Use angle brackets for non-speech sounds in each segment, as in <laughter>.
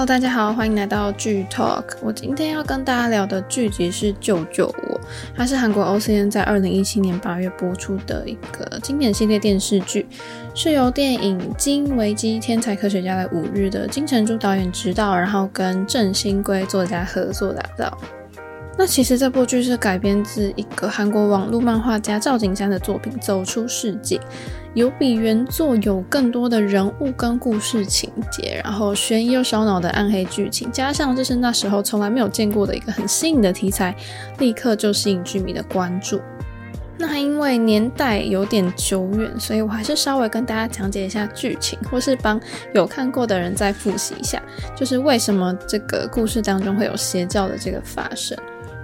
Hello，大家好，欢迎来到剧 Talk。我今天要跟大家聊的剧集是《救救我》，它是韩国 OCN 在二零一七年八月播出的一个经典系列电视剧，是由电影《金维基天才科学家的五日》的金成洙导演执导，然后跟郑新圭作家合作打造。那其实这部剧是改编自一个韩国网络漫画家赵景山的作品《走出世界》，有比原作有更多的人物跟故事情节，然后悬疑又烧脑的暗黑剧情，加上这是那时候从来没有见过的一个很新颖的题材，立刻就吸引剧迷的关注。那因为年代有点久远，所以我还是稍微跟大家讲解一下剧情，或是帮有看过的人再复习一下，就是为什么这个故事当中会有邪教的这个发生。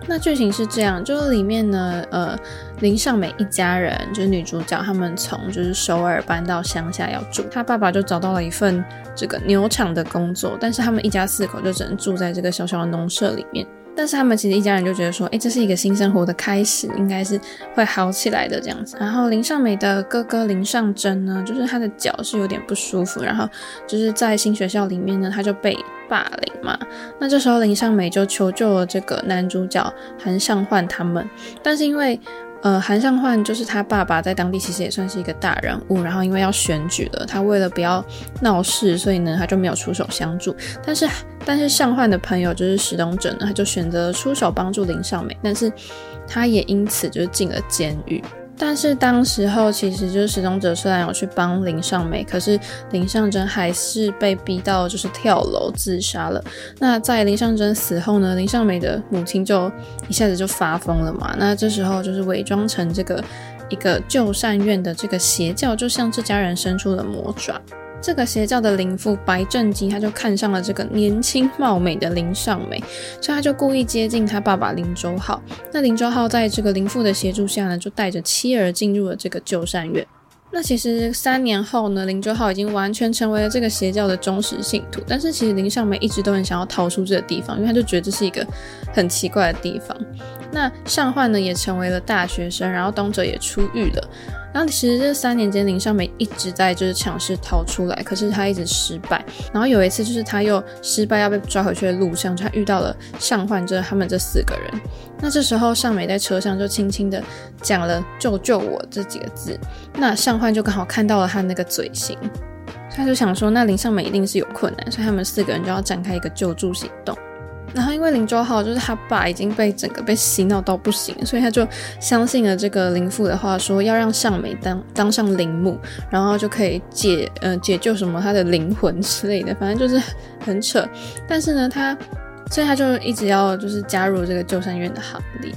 那剧情是这样，就是里面呢，呃，林尚美一家人，就是女主角，他们从就是首尔搬到乡下要住，她爸爸就找到了一份这个牛场的工作，但是他们一家四口就只能住在这个小小的农舍里面。但是他们其实一家人就觉得说，哎，这是一个新生活的开始，应该是会好起来的这样子。然后林尚美的哥哥林尚真呢，就是他的脚是有点不舒服，然后就是在新学校里面呢，他就被霸凌嘛。那这时候林尚美就求救了这个男主角韩尚焕他们，但是因为呃，韩尚焕就是他爸爸，在当地其实也算是一个大人物。然后因为要选举了，他为了不要闹事，所以呢，他就没有出手相助。但是，但是尚焕的朋友就是石东哲呢，他就选择出手帮助林尚美，但是他也因此就是进了监狱。但是当时候，其实就是石东哲虽然有去帮林尚美，可是林尚真还是被逼到就是跳楼自杀了。那在林尚真死后呢，林尚美的母亲就一下子就发疯了嘛。那这时候就是伪装成这个一个旧善院的这个邪教，就向这家人伸出了魔爪。这个邪教的灵父白正基，他就看上了这个年轻貌美的林尚美，所以他就故意接近他爸爸林周浩。那林周浩在这个灵父的协助下呢，就带着妻儿进入了这个旧善院。那其实三年后呢，林周浩已经完全成为了这个邪教的忠实信徒。但是其实林尚美一直都很想要逃出这个地方，因为他就觉得这是一个很奇怪的地方。那尚焕呢，也成为了大学生，然后东哲也出狱了。然后其实这三年间，林尚美一直在就是尝试逃出来，可是他一直失败。然后有一次，就是他又失败要被抓回去的路上，就他遇到了尚焕这他们这四个人。那这时候尚美在车上就轻轻的讲了“救救我”这几个字，那尚焕就刚好看到了他那个嘴型，他就想说，那林尚美一定是有困难，所以他们四个人就要展开一个救助行动。然后因为林周浩就是他爸已经被整个被洗脑到不行，所以他就相信了这个林父的话，说要让向美当当上林木，然后就可以解呃解救什么他的灵魂之类的，反正就是很扯。但是呢，他所以他就一直要就是加入这个救生院的行列。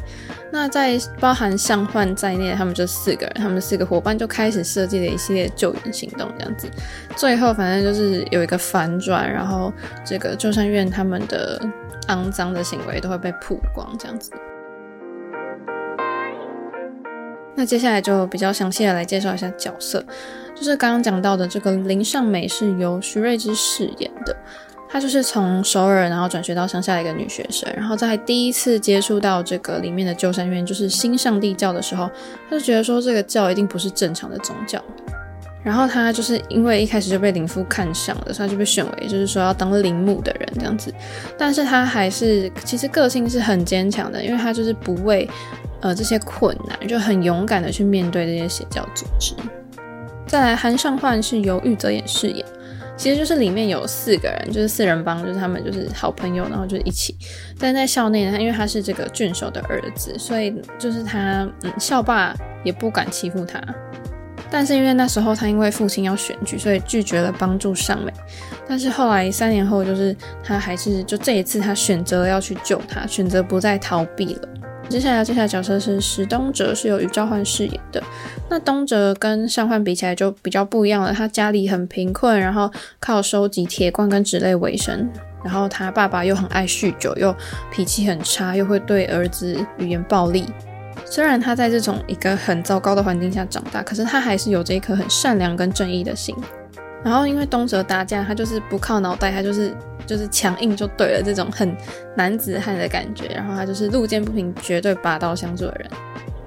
那在包含尚焕在内，他们这四个人，他们四个伙伴就开始设计了一系列救援行动，这样子。最后反正就是有一个反转，然后这个救生院他们的。肮脏的行为都会被曝光，这样子。那接下来就比较详细的来介绍一下角色，就是刚刚讲到的这个林尚美是由徐睿知饰演的，她就是从首尔然后转学到乡下的一个女学生，然后在第一次接触到这个里面的救善院，就是新上帝教的时候，她就觉得说这个教一定不是正常的宗教。然后他就是因为一开始就被灵父看上了，所以就被选为就是说要当灵母的人这样子。但是他还是其实个性是很坚强的，因为他就是不畏呃这些困难，就很勇敢的去面对这些邪教组织。再来，韩尚焕是由玉泽演饰演，其实就是里面有四个人，就是四人帮，就是他们就是好朋友，然后就一起。但在校内呢，因为他是这个郡守的儿子，所以就是他嗯校霸也不敢欺负他。但是因为那时候他因为父亲要选举，所以拒绝了帮助尚美。但是后来三年后，就是他还是就这一次，他选择要去救他，选择不再逃避了。接下来要介绍角色是石东哲，是由于昭焕饰演的。那东哲跟尚焕比起来就比较不一样了，他家里很贫困，然后靠收集铁罐跟纸类为生。然后他爸爸又很爱酗酒，又脾气很差，又会对儿子语言暴力。虽然他在这种一个很糟糕的环境下长大，可是他还是有着一颗很善良跟正义的心。然后因为东哲打架，他就是不靠脑袋，他就是就是强硬就对了，这种很男子汉的感觉。然后他就是路见不平绝对拔刀相助的人。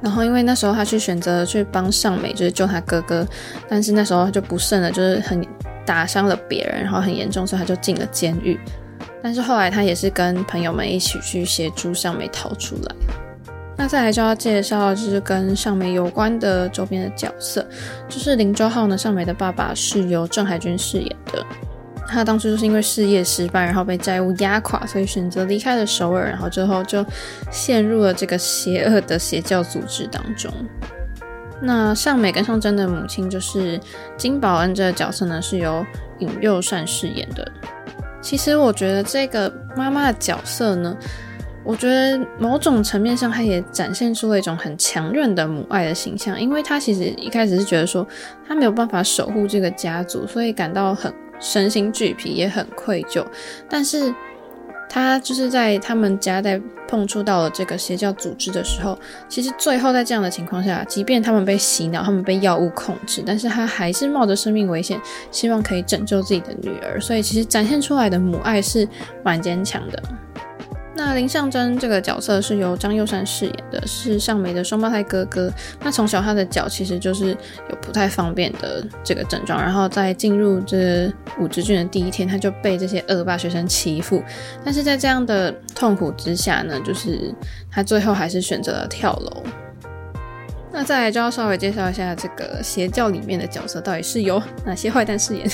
然后因为那时候他去选择去帮尚美，就是救他哥哥，但是那时候他就不慎了，就是很打伤了别人，然后很严重，所以他就进了监狱。但是后来他也是跟朋友们一起去协助尚美逃出来。那再来就要介绍就是跟尚美有关的周边的角色，就是林周浩呢，尚美的爸爸是由郑海军饰演的。他当初就是因为事业失败，然后被债务压垮，所以选择离开了首尔，然后之后就陷入了这个邪恶的邪教组织当中。那尚美跟尚真的母亲就是金宝恩这个角色呢，是由尹佑善饰演的。其实我觉得这个妈妈的角色呢，我觉得某种层面上，她也展现出了一种很强韧的母爱的形象，因为她其实一开始是觉得说她没有办法守护这个家族，所以感到很身心俱疲，也很愧疚。但是他就是在他们家在碰触到了这个邪教组织的时候，其实最后在这样的情况下，即便他们被洗脑，他们被药物控制，但是他还是冒着生命危险，希望可以拯救自己的女儿。所以其实展现出来的母爱是蛮坚强的。那林尚真这个角色是由张佑善饰演的，是尚美的双胞胎哥哥。那从小他的脚其实就是有不太方便的这个症状，然后在进入这五职郡的第一天，他就被这些恶霸学生欺负。但是在这样的痛苦之下呢，就是他最后还是选择了跳楼。那再来就要稍微介绍一下这个邪教里面的角色到底是由哪些坏蛋饰演。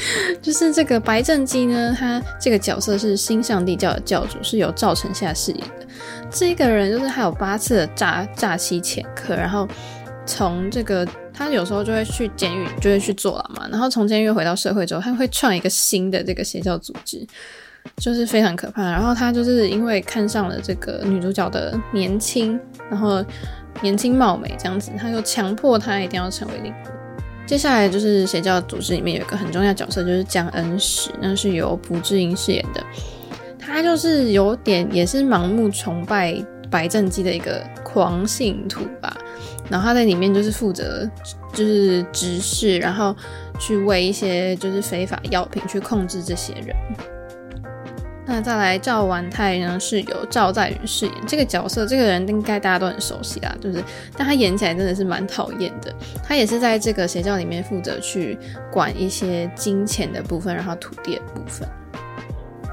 <laughs> 就是这个白正基呢，他这个角色是新上帝教的教主，是由赵成夏饰演的。这个人就是还有八次的诈诈欺前科，然后从这个他有时候就会去监狱，就会去坐牢嘛。然后从监狱回到社会之后，他会创一个新的这个邪教组织，就是非常可怕。然后他就是因为看上了这个女主角的年轻，然后年轻貌美这样子，他就强迫她一定要成为领袖。接下来就是邪教组织里面有一个很重要角色，就是江恩石，那是由朴智英饰演的。他就是有点也是盲目崇拜白正基的一个狂信徒吧。然后他在里面就是负责就是执事，然后去为一些就是非法药品去控制这些人。那再来赵完泰呢，是由赵在允饰演这个角色，这个人应该大家都很熟悉啦，就是，但他演起来真的是蛮讨厌的。他也是在这个邪教里面负责去管一些金钱的部分，然后土地的部分。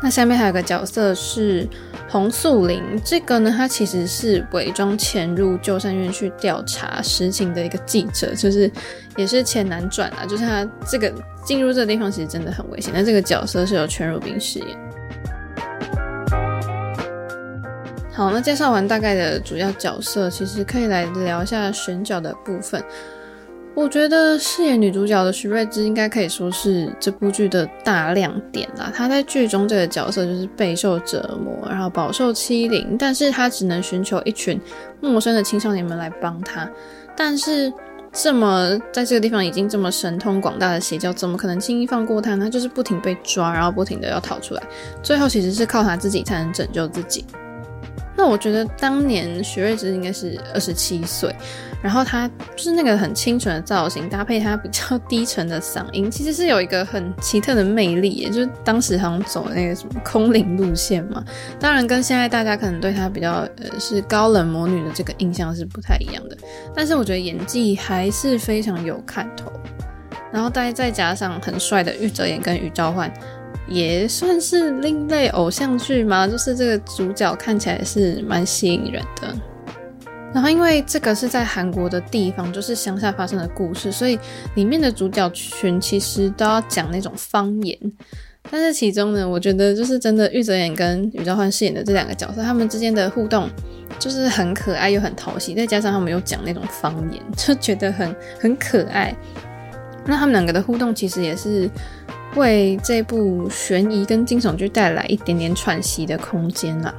那下面还有个角色是洪素玲，这个呢，他其实是伪装潜入旧善院去调查实情的一个记者，就是也是钱难赚啊，就是他这个进入这个地方其实真的很危险。那这个角色是由全汝彬饰演。好，那介绍完大概的主要角色，其实可以来聊一下选角的部分。我觉得饰演女主角的徐睿知应该可以说是这部剧的大亮点啦。她在剧中这个角色就是备受折磨，然后饱受欺凌，但是她只能寻求一群陌生的青少年们来帮她。但是这么在这个地方已经这么神通广大的邪教，怎么可能轻易放过她？她就是不停被抓，然后不停的要逃出来，最后其实是靠她自己才能拯救自己。那我觉得当年徐睿知应该是二十七岁，然后她就是那个很清纯的造型，搭配她比较低沉的嗓音，其实是有一个很奇特的魅力也。就是当时好像走那个什么空灵路线嘛，当然跟现在大家可能对她比较呃是高冷魔女的这个印象是不太一样的，但是我觉得演技还是非常有看头，然后再再加上很帅的玉泽演跟禹棹焕。也算是另类偶像剧嘛，就是这个主角看起来是蛮吸引人的。然后因为这个是在韩国的地方，就是乡下发生的故事，所以里面的主角群其实都要讲那种方言。但是其中呢，我觉得就是真的玉泽演跟禹棹焕饰演的这两个角色，他们之间的互动就是很可爱又很讨喜，再加上他们又讲那种方言，就觉得很很可爱。那他们两个的互动其实也是。为这部悬疑跟惊悚剧带来一点点喘息的空间啦。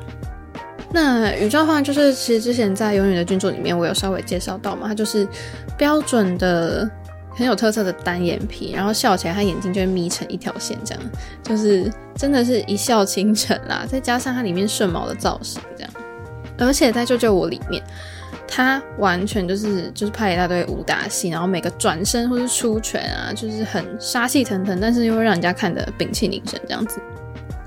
那禹棹焕就是，其实之前在《永远的君主》里面，我有稍微介绍到嘛，他就是标准的很有特色的单眼皮，然后笑起来他眼睛就会眯成一条线，这样就是真的是一笑倾城啦。再加上他里面顺毛的造型，这样，而且在《救救我》里面。他完全就是就是拍一大堆武打戏，然后每个转身或是出拳啊，就是很杀气腾腾，但是又会让人家看得屏气凝神这样子。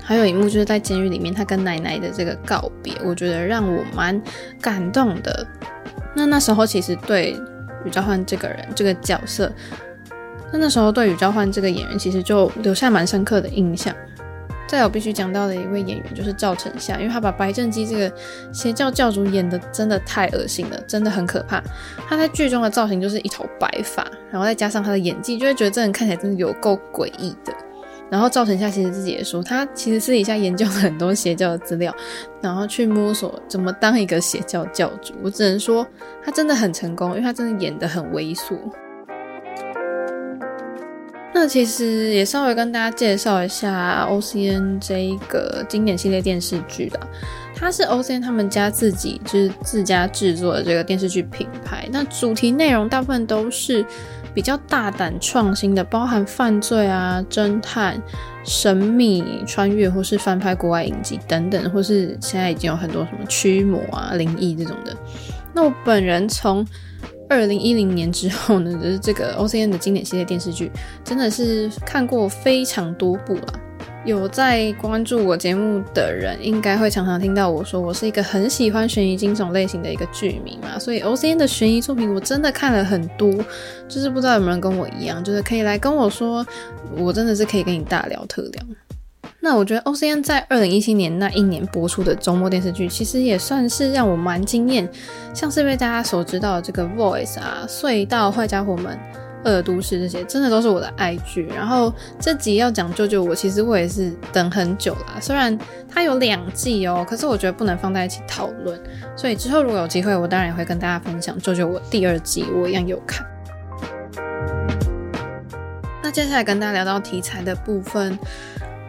还有一幕就是在监狱里面，他跟奶奶的这个告别，我觉得让我蛮感动的。那那时候其实对禹棹焕这个人这个角色，那那时候对禹棹焕这个演员其实就留下蛮深刻的印象。再有必须讲到的一位演员就是赵丞夏，因为他把白正基这个邪教教主演得真的太恶心了，真的很可怕。他在剧中的造型就是一头白发，然后再加上他的演技，就会觉得这人看起来真的有够诡异的。然后赵丞夏其实自己也说，他其实私底下研究了很多邪教的资料，然后去摸索怎么当一个邪教教主。我只能说他真的很成功，因为他真的演得很猥琐。那其实也稍微跟大家介绍一下 OCN 这一个经典系列电视剧的，它是 OCN 他们家自己就是自家制作的这个电视剧品牌。那主题内容大部分都是。比较大胆创新的，包含犯罪啊、侦探、神秘、穿越，或是翻拍国外影集等等，或是现在已经有很多什么驱魔啊、灵异这种的。那我本人从二零一零年之后呢，<laughs> 就是这个 OCN 的经典系列电视剧，真的是看过非常多部了。有在关注我节目的人，应该会常常听到我说，我是一个很喜欢悬疑惊悚类型的一个剧迷嘛，所以 OCN 的悬疑作品我真的看了很多，就是不知道有没有人跟我一样，就是可以来跟我说，我真的是可以跟你大聊特聊。那我觉得 OCN 在二零一七年那一年播出的周末电视剧，其实也算是让我蛮惊艳，像是被大家所知道的这个 Voice 啊，隧道、坏家伙们。恶都市这些真的都是我的爱剧，然后这集要讲救救我，其实我也是等很久啦。虽然它有两季哦，可是我觉得不能放在一起讨论，所以之后如果有机会，我当然也会跟大家分享救救我第二季，我一样有看。那接下来跟大家聊到题材的部分，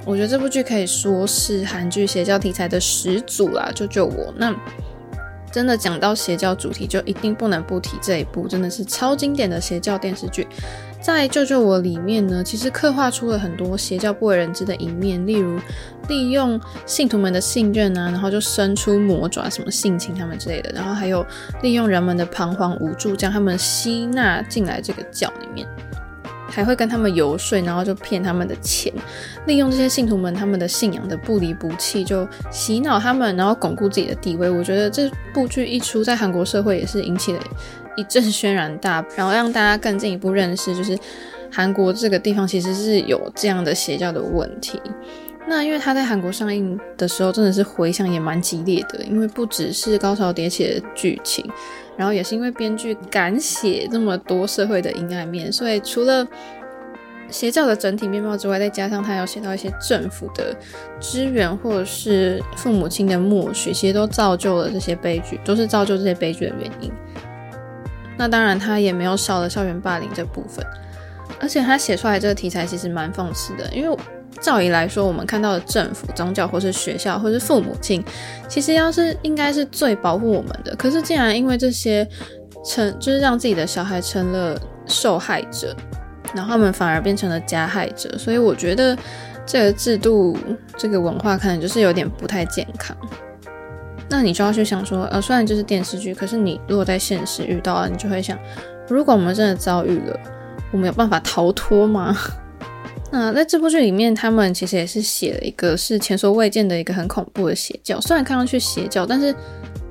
我觉得这部剧可以说是韩剧邪教题材的始祖啦，救救我那。真的讲到邪教主题，就一定不能不提这一部，真的是超经典的邪教电视剧。在《救救我》里面呢，其实刻画出了很多邪教不为人知的一面，例如利用信徒们的信任啊，然后就伸出魔爪，什么性侵他们之类的，然后还有利用人们的彷徨无助，将他们吸纳进来这个教里面。还会跟他们游说，然后就骗他们的钱，利用这些信徒们他们的信仰的不离不弃，就洗脑他们，然后巩固自己的地位。我觉得这部剧一出，在韩国社会也是引起了一阵轩然大，然后让大家更进一步认识，就是韩国这个地方其实是有这样的邪教的问题。那因为他在韩国上映的时候，真的是回响也蛮激烈的，因为不只是高潮迭起的剧情。然后也是因为编剧敢写这么多社会的阴暗面，所以除了邪教的整体面貌之外，再加上他要写到一些政府的支援或者是父母亲的默许，其实都造就了这些悲剧，都是造就这些悲剧的原因。那当然，他也没有少了校园霸凌这部分，而且他写出来这个题材其实蛮讽刺的，因为。照理来说，我们看到的政府、宗教，或是学校，或是父母亲，其实要是应该是最保护我们的。可是，竟然因为这些成，就是让自己的小孩成了受害者，然后他们反而变成了加害者。所以，我觉得这个制度、这个文化，可能就是有点不太健康。那你就要去想说，呃，虽然这是电视剧，可是你如果在现实遇到了，你就会想，如果我们真的遭遇了，我们有办法逃脱吗？那在这部剧里面，他们其实也是写了一个是前所未见的一个很恐怖的邪教。虽然看上去邪教，但是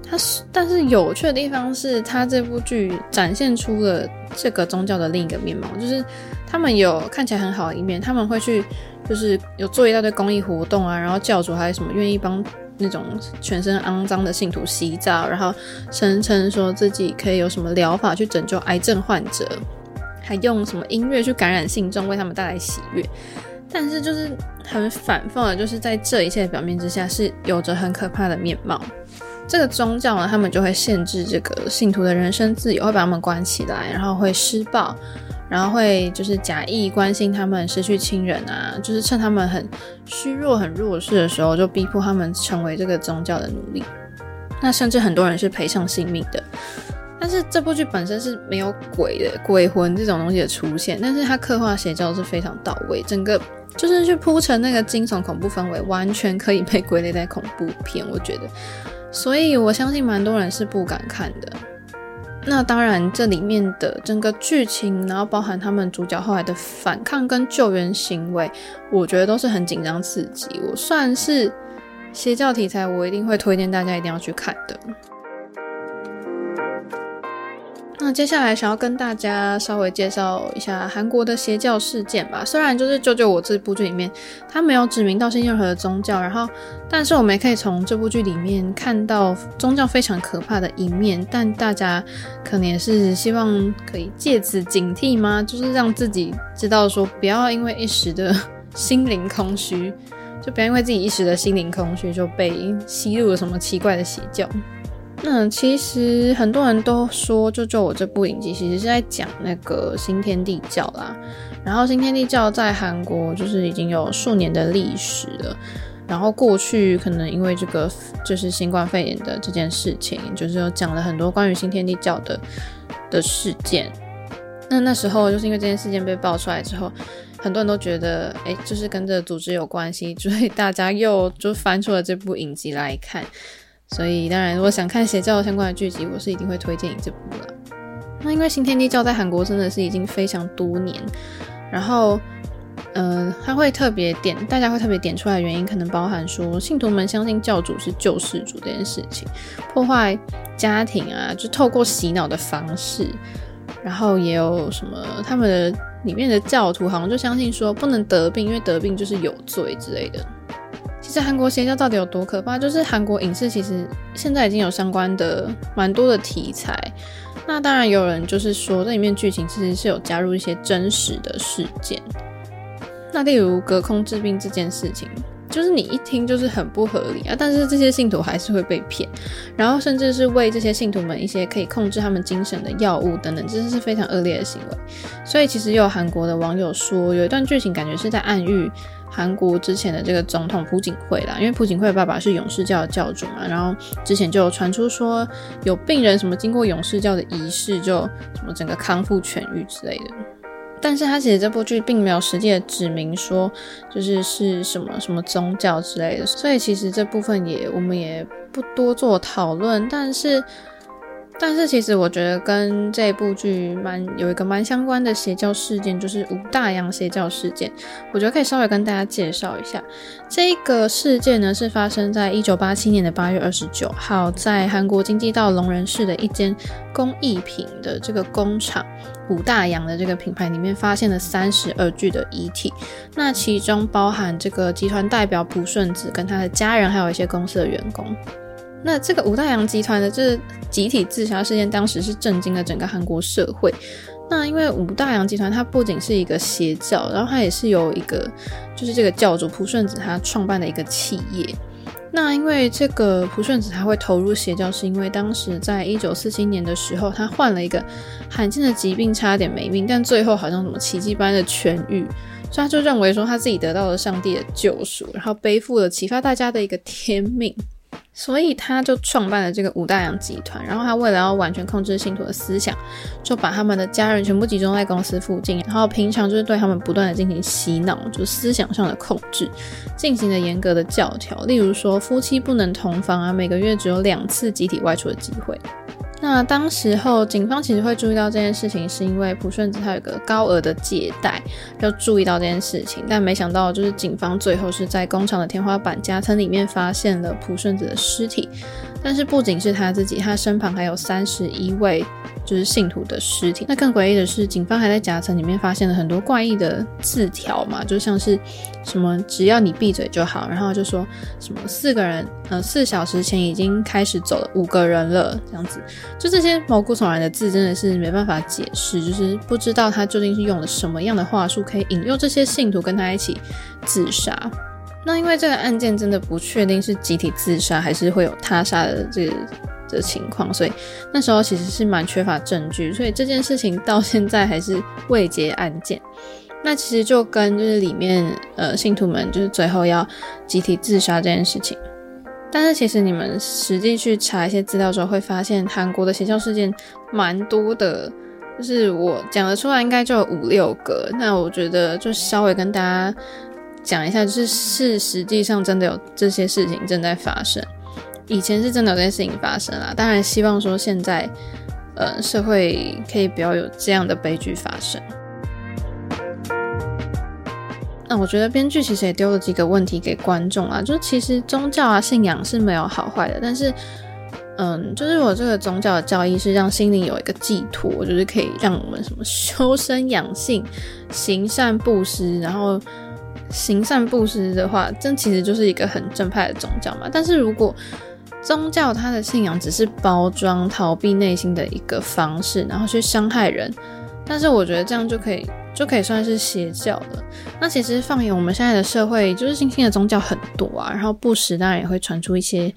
它是，但是有趣的地方是，它这部剧展现出了这个宗教的另一个面貌，就是他们有看起来很好的一面，他们会去就是有做一大堆公益活动啊，然后教主还有什么愿意帮那种全身肮脏的信徒洗澡，然后声称说自己可以有什么疗法去拯救癌症患者。还用什么音乐去感染信众，为他们带来喜悦，但是就是很反讽的，就是在这一切的表面之下，是有着很可怕的面貌。这个宗教呢，他们就会限制这个信徒的人身自由，会把他们关起来，然后会施暴，然后会就是假意关心他们失去亲人啊，就是趁他们很虚弱、很弱势的时候，就逼迫他们成为这个宗教的奴隶。那甚至很多人是赔上性命的。但是这部剧本身是没有鬼的鬼魂这种东西的出现，但是它刻画邪教是非常到位，整个就是去铺成那个惊悚恐怖氛围，完全可以被归类在恐怖片，我觉得。所以我相信蛮多人是不敢看的。那当然，这里面的整个剧情，然后包含他们主角后来的反抗跟救援行为，我觉得都是很紧张刺激。我算是邪教题材，我一定会推荐大家一定要去看的。那接下来想要跟大家稍微介绍一下韩国的邪教事件吧。虽然就是《救救我》这部剧里面，他没有指名道姓任何的宗教，然后，但是我们也可以从这部剧里面看到宗教非常可怕的一面。但大家可能也是希望可以借此警惕吗？<laughs> 就是让自己知道说，不要因为一时的心灵空虚，就不要因为自己一时的心灵空虚就被吸入了什么奇怪的邪教。那其实很多人都说，就就我这部影集其实是在讲那个新天地教啦。然后新天地教在韩国就是已经有数年的历史了。然后过去可能因为这个就是新冠肺炎的这件事情，就是有讲了很多关于新天地教的的事件。那那时候就是因为这件事件被爆出来之后，很多人都觉得，哎，就是跟这组织有关系，所以大家又就翻出了这部影集来看。所以，当然，如果想看邪教相关的剧集，我是一定会推荐你这部了。那因为新天地教在韩国真的是已经非常多年，然后，嗯、呃，他会特别点，大家会特别点出来的原因，可能包含说信徒们相信教主是救世主这件事情，破坏家庭啊，就透过洗脑的方式，然后也有什么他们的里面的教徒好像就相信说不能得病，因为得病就是有罪之类的。其实韩国邪教到底有多可怕？就是韩国影视其实现在已经有相关的蛮多的题材。那当然有人就是说，这里面剧情其实是有加入一些真实的事件。那例如隔空治病这件事情，就是你一听就是很不合理啊，但是这些信徒还是会被骗，然后甚至是为这些信徒们一些可以控制他们精神的药物等等，这是非常恶劣的行为。所以其实有韩国的网友说，有一段剧情感觉是在暗喻。韩国之前的这个总统朴槿惠啦，因为朴槿惠的爸爸是勇士教的教主嘛，然后之前就有传出说有病人什么经过勇士教的仪式就什么整个康复痊愈之类的，但是他其实这部剧并没有实际的指明说就是是什么什么宗教之类的，所以其实这部分也我们也不多做讨论，但是。但是其实我觉得跟这部剧蛮有一个蛮相关的邪教事件，就是五大洋邪教事件。我觉得可以稍微跟大家介绍一下。这个事件呢，是发生在一九八七年的八月二十九号，在韩国京畿道龙仁市的一间工艺品的这个工厂五大洋的这个品牌里面，发现了三十二具的遗体。那其中包含这个集团代表朴顺子跟他的家人，还有一些公司的员工。那这个五大洋集团的这集体自杀事件，当时是震惊了整个韩国社会。那因为五大洋集团它不仅是一个邪教，然后它也是由一个，就是这个教主朴顺子他创办的一个企业。那因为这个朴顺子他会投入邪教，是因为当时在一九四七年的时候，他患了一个罕见的疾病，差点没命，但最后好像什么奇迹般的痊愈，所以他就认为说他自己得到了上帝的救赎，然后背负了启发大家的一个天命。所以他就创办了这个五大洋集团，然后他为了要完全控制信徒的思想，就把他们的家人全部集中在公司附近，然后平常就是对他们不断的进行洗脑，就思想上的控制，进行了严格的教条，例如说夫妻不能同房啊，每个月只有两次集体外出的机会。那当时候，警方其实会注意到这件事情，是因为朴顺子他有个高额的借贷，就注意到这件事情。但没想到，就是警方最后是在工厂的天花板夹层里面发现了朴顺子的尸体。但是不仅是他自己，他身旁还有三十一位就是信徒的尸体。那更诡异的是，警方还在夹层里面发现了很多怪异的字条嘛，就像是什么“只要你闭嘴就好”，然后就说什么四个人，呃，四小时前已经开始走了五个人了，这样子。就这些毛骨悚然的字，真的是没办法解释，就是不知道他究竟是用了什么样的话术，可以引诱这些信徒跟他一起自杀。那因为这个案件真的不确定是集体自杀还是会有他杀的这个的情况，所以那时候其实是蛮缺乏证据，所以这件事情到现在还是未结案件。那其实就跟就是里面呃信徒们就是最后要集体自杀这件事情。但是其实你们实际去查一些资料之后，会发现韩国的邪教事件蛮多的，就是我讲得出来应该就有五六个。那我觉得就稍微跟大家讲一下，就是是实际上真的有这些事情正在发生，以前是真的有这些事情发生啦。当然希望说现在，呃，社会可以不要有这样的悲剧发生。那我觉得编剧其实也丢了几个问题给观众啊，就其实宗教啊信仰是没有好坏的，但是，嗯，就是我这个宗教的教义是让心灵有一个寄托，就是可以让我们什么修身养性、行善布施，然后行善布施的话，这其实就是一个很正派的宗教嘛。但是如果宗教它的信仰只是包装逃避内心的一个方式，然后去伤害人，但是我觉得这样就可以就可以算是邪教了。那其实放眼我们现在的社会，就是新兴的宗教很多啊，然后不时当然也会传出一些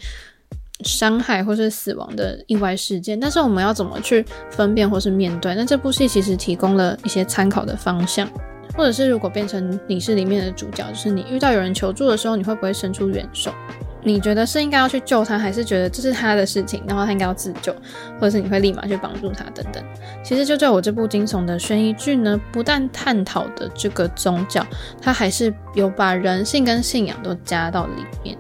伤害或是死亡的意外事件。但是我们要怎么去分辨或是面对？那这部戏其实提供了一些参考的方向，或者是如果变成你是里面的主角，就是你遇到有人求助的时候，你会不会伸出援手？你觉得是应该要去救他，还是觉得这是他的事情，然后他应该要自救，或者是你会立马去帮助他等等？其实《就在我》这部惊悚的悬疑剧呢，不但探讨的这个宗教，它还是有把人性跟信仰都加到里面。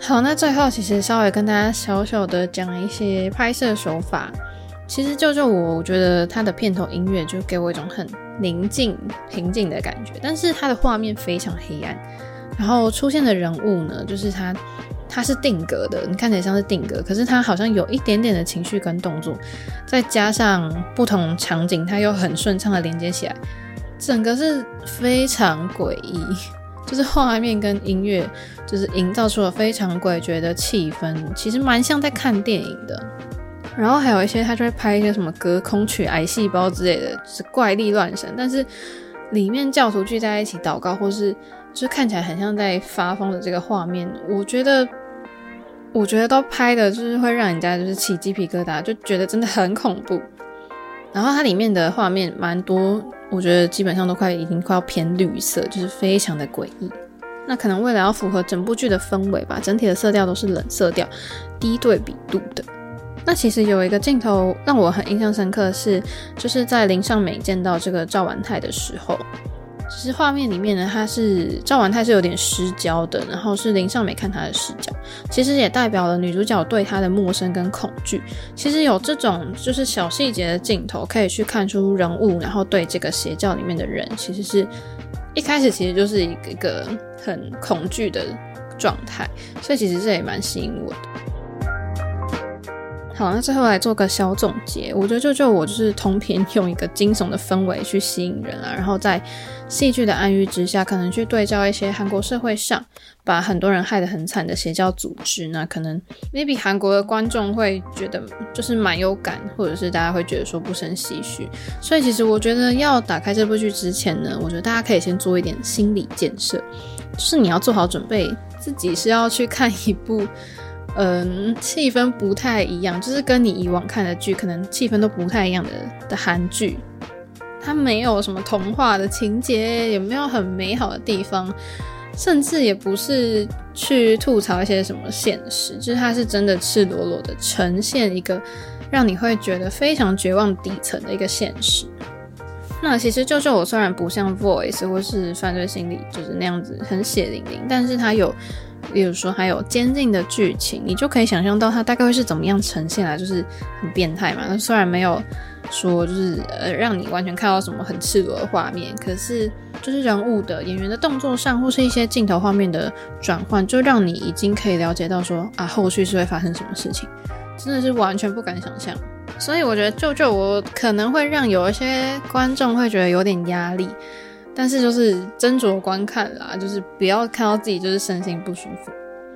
好，那最后其实稍微跟大家小小的讲一些拍摄手法。其实《救救我》，我觉得它的片头音乐就给我一种很宁静、平静的感觉，但是它的画面非常黑暗。然后出现的人物呢，就是他，他是定格的，你看起来像是定格，可是他好像有一点点的情绪跟动作，再加上不同场景，他又很顺畅的连接起来，整个是非常诡异，就是画面跟音乐就是营造出了非常诡谲的气氛，其实蛮像在看电影的。然后还有一些他就会拍一些什么隔空取癌细胞之类的，就是怪力乱神，但是里面教徒聚在一起祷告，或是。就是看起来很像在发疯的这个画面，我觉得，我觉得都拍的就是会让人家就是起鸡皮疙瘩，就觉得真的很恐怖。然后它里面的画面蛮多，我觉得基本上都快已经快要偏绿色，就是非常的诡异。那可能为了要符合整部剧的氛围吧，整体的色调都是冷色调、低对比度的。那其实有一个镜头让我很印象深刻是，就是在林尚美见到这个赵完泰的时候。其实画面里面呢，他是赵完泰是有点失焦的，然后是林尚美看他的视角，其实也代表了女主角对他的陌生跟恐惧。其实有这种就是小细节的镜头，可以去看出人物，然后对这个邪教里面的人，其实是一开始其实就是一个一个很恐惧的状态，所以其实这也蛮吸引我的。好，那最后来做个小总结。我觉得就就我就是通篇用一个惊悚的氛围去吸引人啊，然后在戏剧的暗喻之下，可能去对照一些韩国社会上把很多人害得很惨的邪教组织。那可能 maybe 韩国的观众会觉得就是蛮有感，或者是大家会觉得说不生唏嘘。所以其实我觉得要打开这部剧之前呢，我觉得大家可以先做一点心理建设，就是你要做好准备，自己是要去看一部。嗯，气氛不太一样，就是跟你以往看的剧可能气氛都不太一样的的韩剧，它没有什么童话的情节，也没有很美好的地方，甚至也不是去吐槽一些什么现实，就是它是真的赤裸裸的呈现一个让你会觉得非常绝望底层的一个现实。那其实就是我虽然不像 Voice 或是犯罪心理就是那样子很血淋淋，但是它有。比如说，还有坚定的剧情，你就可以想象到它大概会是怎么样呈现啊，就是很变态嘛。那虽然没有说就是呃让你完全看到什么很赤裸的画面，可是就是人物的演员的动作上，或是一些镜头画面的转换，就让你已经可以了解到说啊后续是会发生什么事情，真的是完全不敢想象。所以我觉得舅舅我可能会让有一些观众会觉得有点压力。但是就是斟酌观看啦，就是不要看到自己就是身心不舒服。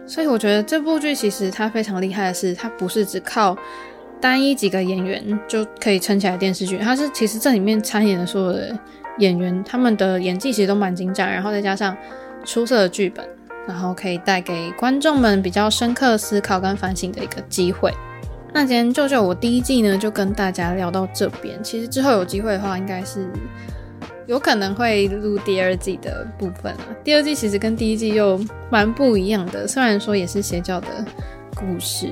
所以我觉得这部剧其实它非常厉害的是，它不是只靠单一几个演员就可以撑起来电视剧，它是其实这里面参演的所有的演员，他们的演技其实都蛮精湛，然后再加上出色的剧本，然后可以带给观众们比较深刻思考跟反省的一个机会。那今天舅舅我第一季呢，就跟大家聊到这边。其实之后有机会的话，应该是。有可能会录第二季的部分啊，第二季其实跟第一季又蛮不一样的，虽然说也是邪教的故事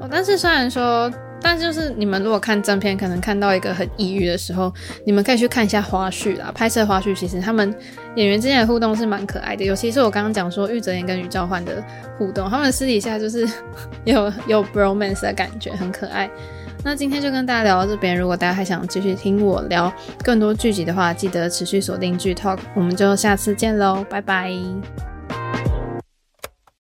哦，但是虽然说，但就是你们如果看正片，可能看到一个很抑郁的时候，你们可以去看一下花絮啦。拍摄花絮其实他们演员之间的互动是蛮可爱的，尤其是我刚刚讲说玉泽演跟于兆焕的互动，他们私底下就是 <laughs> 有有 bromance 的感觉，很可爱。那今天就跟大家聊到这边，如果大家还想继续听我聊更多剧集的话，记得持续锁定剧 Talk，我们就下次见喽，拜拜。